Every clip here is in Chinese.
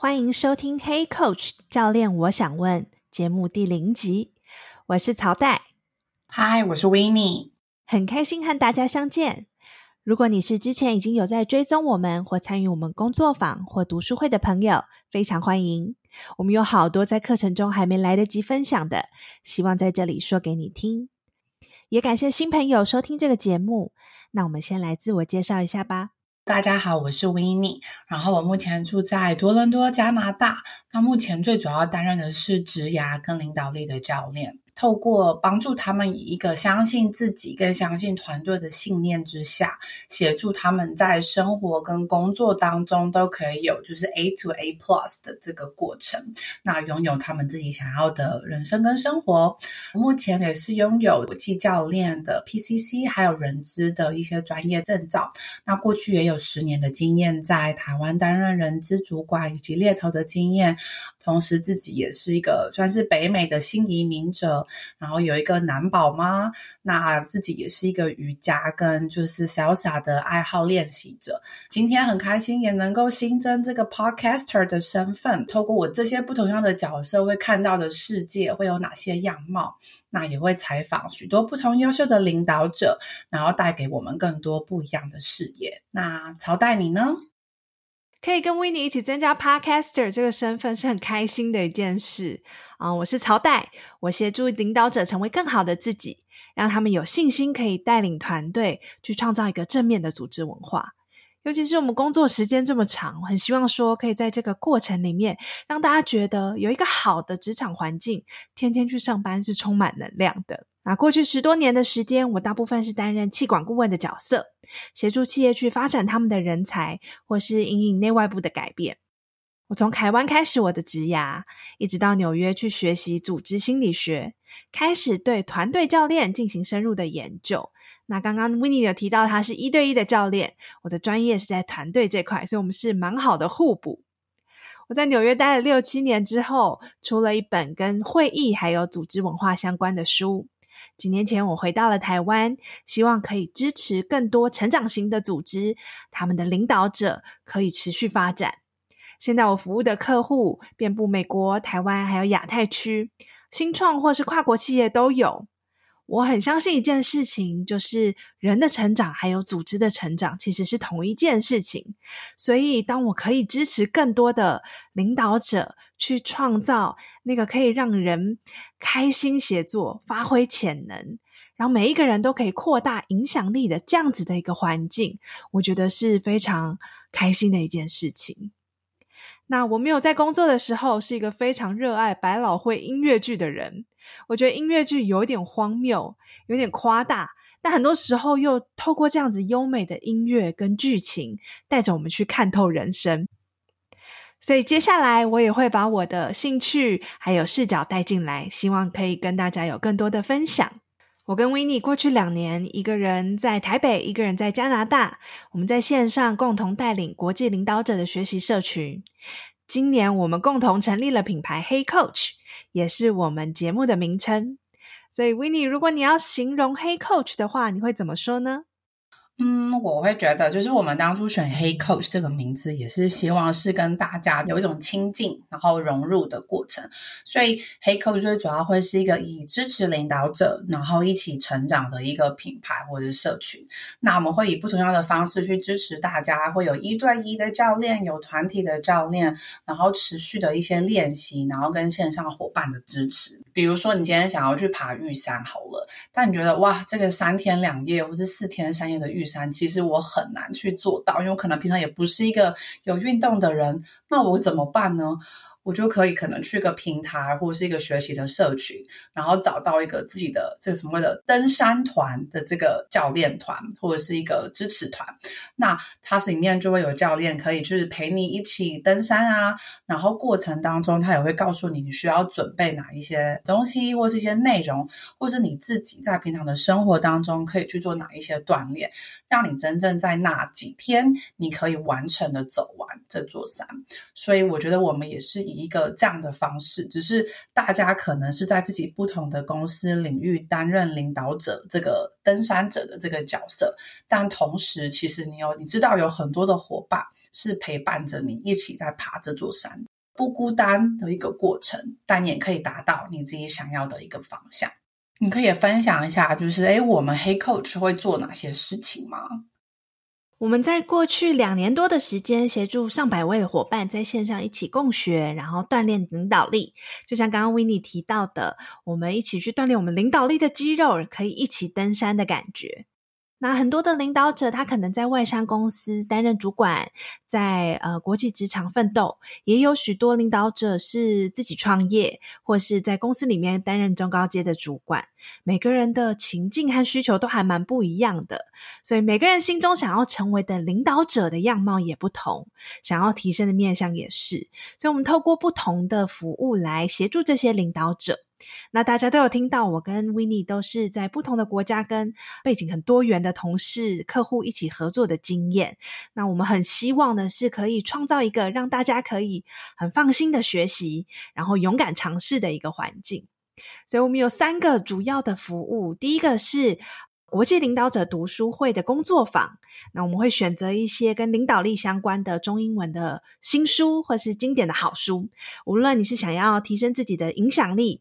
欢迎收听《Hey Coach 教练》，我想问节目第零集，我是曹代。嗨，我是 Winnie，很开心和大家相见。如果你是之前已经有在追踪我们或参与我们工作坊或读书会的朋友，非常欢迎。我们有好多在课程中还没来得及分享的，希望在这里说给你听。也感谢新朋友收听这个节目。那我们先来自我介绍一下吧。大家好，我是 Winnie，然后我目前住在多伦多，加拿大。那目前最主要担任的是职涯跟领导力的教练。透过帮助他们以一个相信自己、更相信团队的信念之下，协助他们在生活跟工作当中都可以有就是 A to A Plus 的这个过程，那拥有他们自己想要的人生跟生活。目前也是拥有国际教练的 PCC，还有人资的一些专业证照。那过去也有十年的经验在台湾担任人资主管以及猎头的经验。同时，自己也是一个算是北美的新移民者，然后有一个男宝妈，那自己也是一个瑜伽跟就是 salsa 的爱好练习者。今天很开心也能够新增这个 podcaster 的身份，透过我这些不同样的角色，会看到的世界会有哪些样貌？那也会采访许多不同优秀的领导者，然后带给我们更多不一样的视野。那曹代你呢？可以跟 Winnie 一起增加 Podcaster 这个身份是很开心的一件事啊！我是曹代，我协助领导者成为更好的自己，让他们有信心可以带领团队去创造一个正面的组织文化。尤其是我们工作时间这么长，很希望说可以在这个过程里面让大家觉得有一个好的职场环境，天天去上班是充满能量的。那过去十多年的时间，我大部分是担任气管顾问的角色，协助企业去发展他们的人才，或是引领内外部的改变。我从台湾开始我的职涯，一直到纽约去学习组织心理学，开始对团队教练进行深入的研究。那刚刚 Winnie 有提到他是一对一的教练，我的专业是在团队这块，所以我们是蛮好的互补。我在纽约待了六七年之后，出了一本跟会议还有组织文化相关的书。几年前，我回到了台湾，希望可以支持更多成长型的组织，他们的领导者可以持续发展。现在我服务的客户遍布美国、台湾还有亚太区，新创或是跨国企业都有。我很相信一件事情，就是人的成长还有组织的成长其实是同一件事情。所以，当我可以支持更多的领导者去创造那个可以让人开心协作、发挥潜能，然后每一个人都可以扩大影响力的这样子的一个环境，我觉得是非常开心的一件事情。那我没有在工作的时候，是一个非常热爱百老汇音乐剧的人。我觉得音乐剧有点荒谬，有点夸大，但很多时候又透过这样子优美的音乐跟剧情，带着我们去看透人生。所以接下来我也会把我的兴趣还有视角带进来，希望可以跟大家有更多的分享。我跟 w i n n e 过去两年，一个人在台北，一个人在加拿大，我们在线上共同带领国际领导者的学习社群。今年我们共同成立了品牌黑 Coach，也是我们节目的名称。所以 w i n n e 如果你要形容黑 Coach 的话，你会怎么说呢？嗯，我会觉得，就是我们当初选黑 Coach 这个名字，也是希望是跟大家有一种亲近，然后融入的过程。所以黑 Coach 最主要会是一个以支持领导者，然后一起成长的一个品牌或者是社群。那我们会以不同样的方式去支持大家，会有一对一的教练，有团体的教练，然后持续的一些练习，然后跟线上伙伴的支持。比如说，你今天想要去爬玉山好了，但你觉得哇，这个三天两夜或是四天三夜的玉其实我很难去做到，因为我可能平常也不是一个有运动的人，那我怎么办呢？我就可以可能去个平台或者是一个学习的社群，然后找到一个自己的这个什么的登山团的这个教练团或者是一个支持团。那它里面就会有教练可以就是陪你一起登山啊，然后过程当中他也会告诉你你需要准备哪一些东西或是一些内容，或是你自己在平常的生活当中可以去做哪一些锻炼，让你真正在那几天你可以完成的走完这座山。所以我觉得我们也是以一个这样的方式，只是大家可能是在自己不同的公司领域担任领导者，这个登山者的这个角色，但同时其实你有你知道有很多的伙伴是陪伴着你一起在爬这座山，不孤单的一个过程，但你也可以达到你自己想要的一个方向。你可以分享一下，就是诶，我们黑 Coach 会做哪些事情吗？我们在过去两年多的时间，协助上百位伙伴在线上一起共学，然后锻炼领导力。就像刚刚 Winnie 提到的，我们一起去锻炼我们领导力的肌肉，可以一起登山的感觉。那很多的领导者，他可能在外商公司担任主管，在呃国际职场奋斗；也有许多领导者是自己创业，或是在公司里面担任中高阶的主管。每个人的情境和需求都还蛮不一样的，所以每个人心中想要成为的领导者的样貌也不同，想要提升的面向也是。所以，我们透过不同的服务来协助这些领导者。那大家都有听到，我跟 Winnie 都是在不同的国家，跟背景很多元的同事、客户一起合作的经验。那我们很希望的是，可以创造一个让大家可以很放心的学习，然后勇敢尝试的一个环境。所以，我们有三个主要的服务。第一个是国际领导者读书会的工作坊。那我们会选择一些跟领导力相关的中英文的新书，或是经典的好书。无论你是想要提升自己的影响力，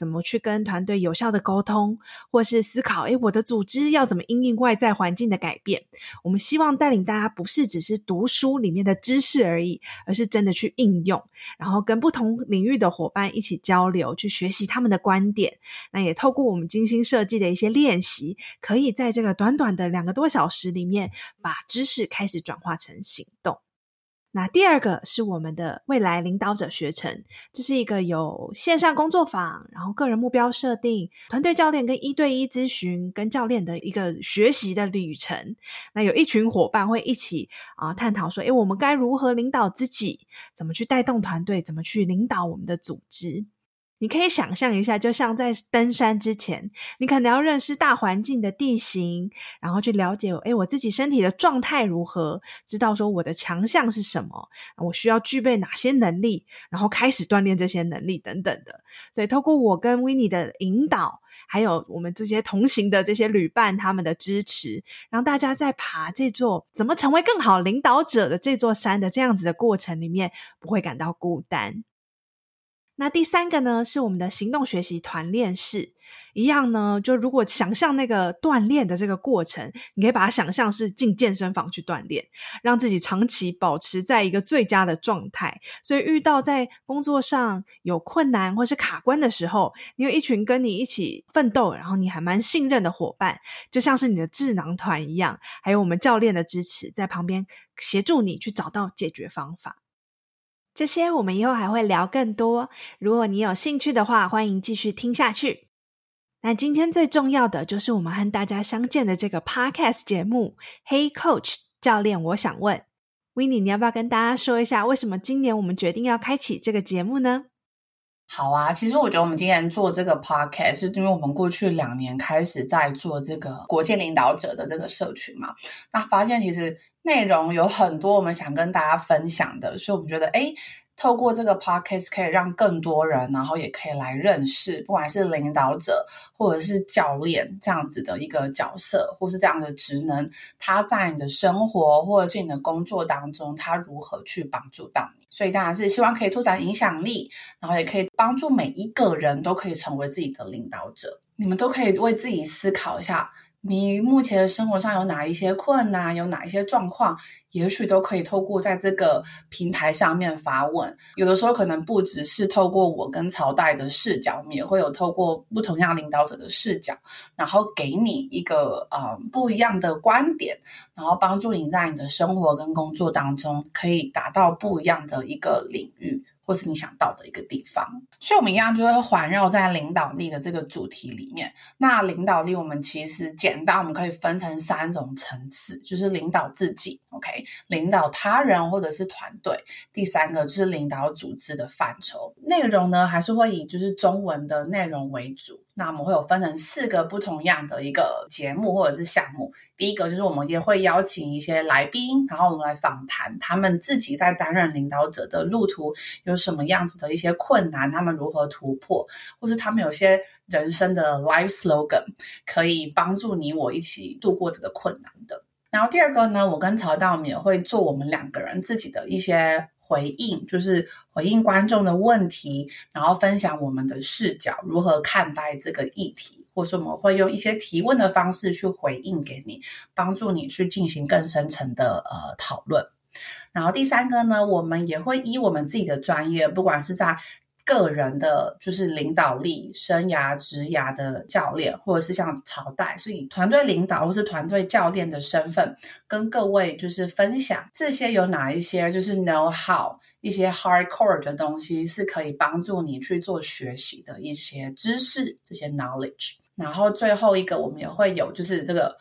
怎么去跟团队有效的沟通，或是思考，诶，我的组织要怎么因应外在环境的改变？我们希望带领大家不是只是读书里面的知识而已，而是真的去应用，然后跟不同领域的伙伴一起交流，去学习他们的观点。那也透过我们精心设计的一些练习，可以在这个短短的两个多小时里面，把知识开始转化成行动。那第二个是我们的未来领导者学程，这是一个有线上工作坊，然后个人目标设定、团队教练跟一对一咨询跟教练的一个学习的旅程。那有一群伙伴会一起啊探讨说，诶，我们该如何领导自己？怎么去带动团队？怎么去领导我们的组织？你可以想象一下，就像在登山之前，你可能要认识大环境的地形，然后去了解，诶，我自己身体的状态如何，知道说我的强项是什么，我需要具备哪些能力，然后开始锻炼这些能力等等的。所以，透过我跟 Winnie 的引导，还有我们这些同行的这些旅伴他们的支持，让大家在爬这座怎么成为更好领导者的这座山的这样子的过程里面，不会感到孤单。那第三个呢，是我们的行动学习团练室，一样呢，就如果想象那个锻炼的这个过程，你可以把它想象是进健身房去锻炼，让自己长期保持在一个最佳的状态。所以遇到在工作上有困难或是卡关的时候，你有一群跟你一起奋斗，然后你还蛮信任的伙伴，就像是你的智囊团一样，还有我们教练的支持在旁边协助你去找到解决方法。这些我们以后还会聊更多，如果你有兴趣的话，欢迎继续听下去。那今天最重要的就是我们和大家相见的这个 Podcast 节目，Hey Coach 教练，我想问 Winnie，你要不要跟大家说一下，为什么今年我们决定要开启这个节目呢？好啊，其实我觉得我们今年做这个 Podcast 是因为我们过去两年开始在做这个国际领导者的这个社群嘛，那发现其实。内容有很多我们想跟大家分享的，所以我们觉得，诶，透过这个 podcast 可以让更多人，然后也可以来认识，不管是领导者或者是教练这样子的一个角色，或是这样的职能，他在你的生活或者是你的工作当中，他如何去帮助到你。所以当然是希望可以拓展影响力，然后也可以帮助每一个人都可以成为自己的领导者。你们都可以为自己思考一下。你目前的生活上有哪一些困难，有哪一些状况，也许都可以透过在这个平台上面发问。有的时候可能不只是透过我跟曹代的视角，我们也会有透过不同样领导者的视角，然后给你一个呃不一样的观点，然后帮助你在你的生活跟工作当中可以达到不一样的一个领域，或是你想到的一个地方，所以我们一样就会环绕在领导力的这个主题里面。那领导力，我们其实简单，我们可以分成三种层次，就是领导自己，OK，领导他人或者是团队。第三个就是领导组织的范畴。内容呢，还是会以就是中文的内容为主。那我们会有分成四个不同样的一个节目或者是项目。第一个就是我们也会邀请一些来宾，然后我们来访谈他们自己在担任领导者的路途有什么样子的一些困难，他们如何突破，或是他们有些人生的 life slogan 可以帮助你我一起度过这个困难的。然后第二个呢，我跟曹道我们也会做我们两个人自己的一些。回应就是回应观众的问题，然后分享我们的视角，如何看待这个议题，或是我们会用一些提问的方式去回应给你，帮助你去进行更深层的呃讨论。然后第三个呢，我们也会以我们自己的专业，不管是在个人的，就是领导力、生涯、职涯的教练，或者是像朝代，是以团队领导或是团队教练的身份，跟各位就是分享这些有哪一些就是 know how 一些 hardcore 的东西，是可以帮助你去做学习的一些知识，这些 knowledge。然后最后一个，我们也会有就是这个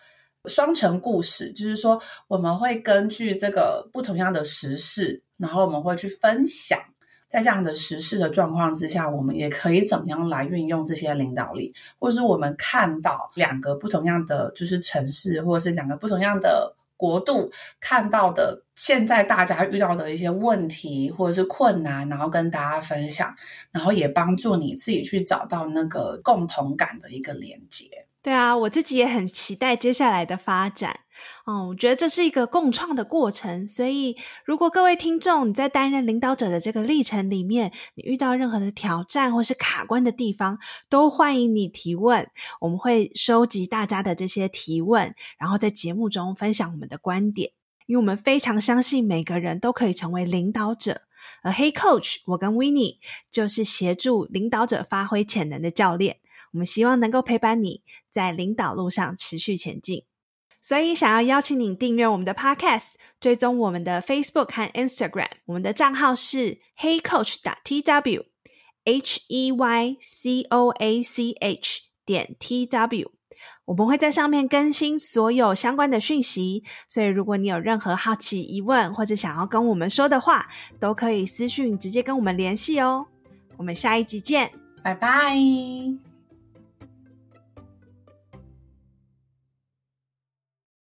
双层故事，就是说我们会根据这个不同样的时事，然后我们会去分享。在这样的时事的状况之下，我们也可以怎么样来运用这些领导力，或者是我们看到两个不同样的就是城市，或者是两个不同样的国度看到的现在大家遇到的一些问题或者是困难，然后跟大家分享，然后也帮助你自己去找到那个共同感的一个连接。对啊，我自己也很期待接下来的发展。嗯，我觉得这是一个共创的过程。所以，如果各位听众你在担任领导者的这个历程里面，你遇到任何的挑战或是卡关的地方，都欢迎你提问。我们会收集大家的这些提问，然后在节目中分享我们的观点。因为我们非常相信每个人都可以成为领导者。而 Hey Coach，我跟 Winnie 就是协助领导者发挥潜能的教练。我们希望能够陪伴你在领导路上持续前进，所以想要邀请你订阅我们的 Podcast，追踪我们的 Facebook 和 Instagram。我们的账号是 Hey Coach 点 tw，H E Y C O A C H 点 T W。我们会在上面更新所有相关的讯息，所以如果你有任何好奇疑问或者想要跟我们说的话，都可以私讯直接跟我们联系哦。我们下一集见，拜拜。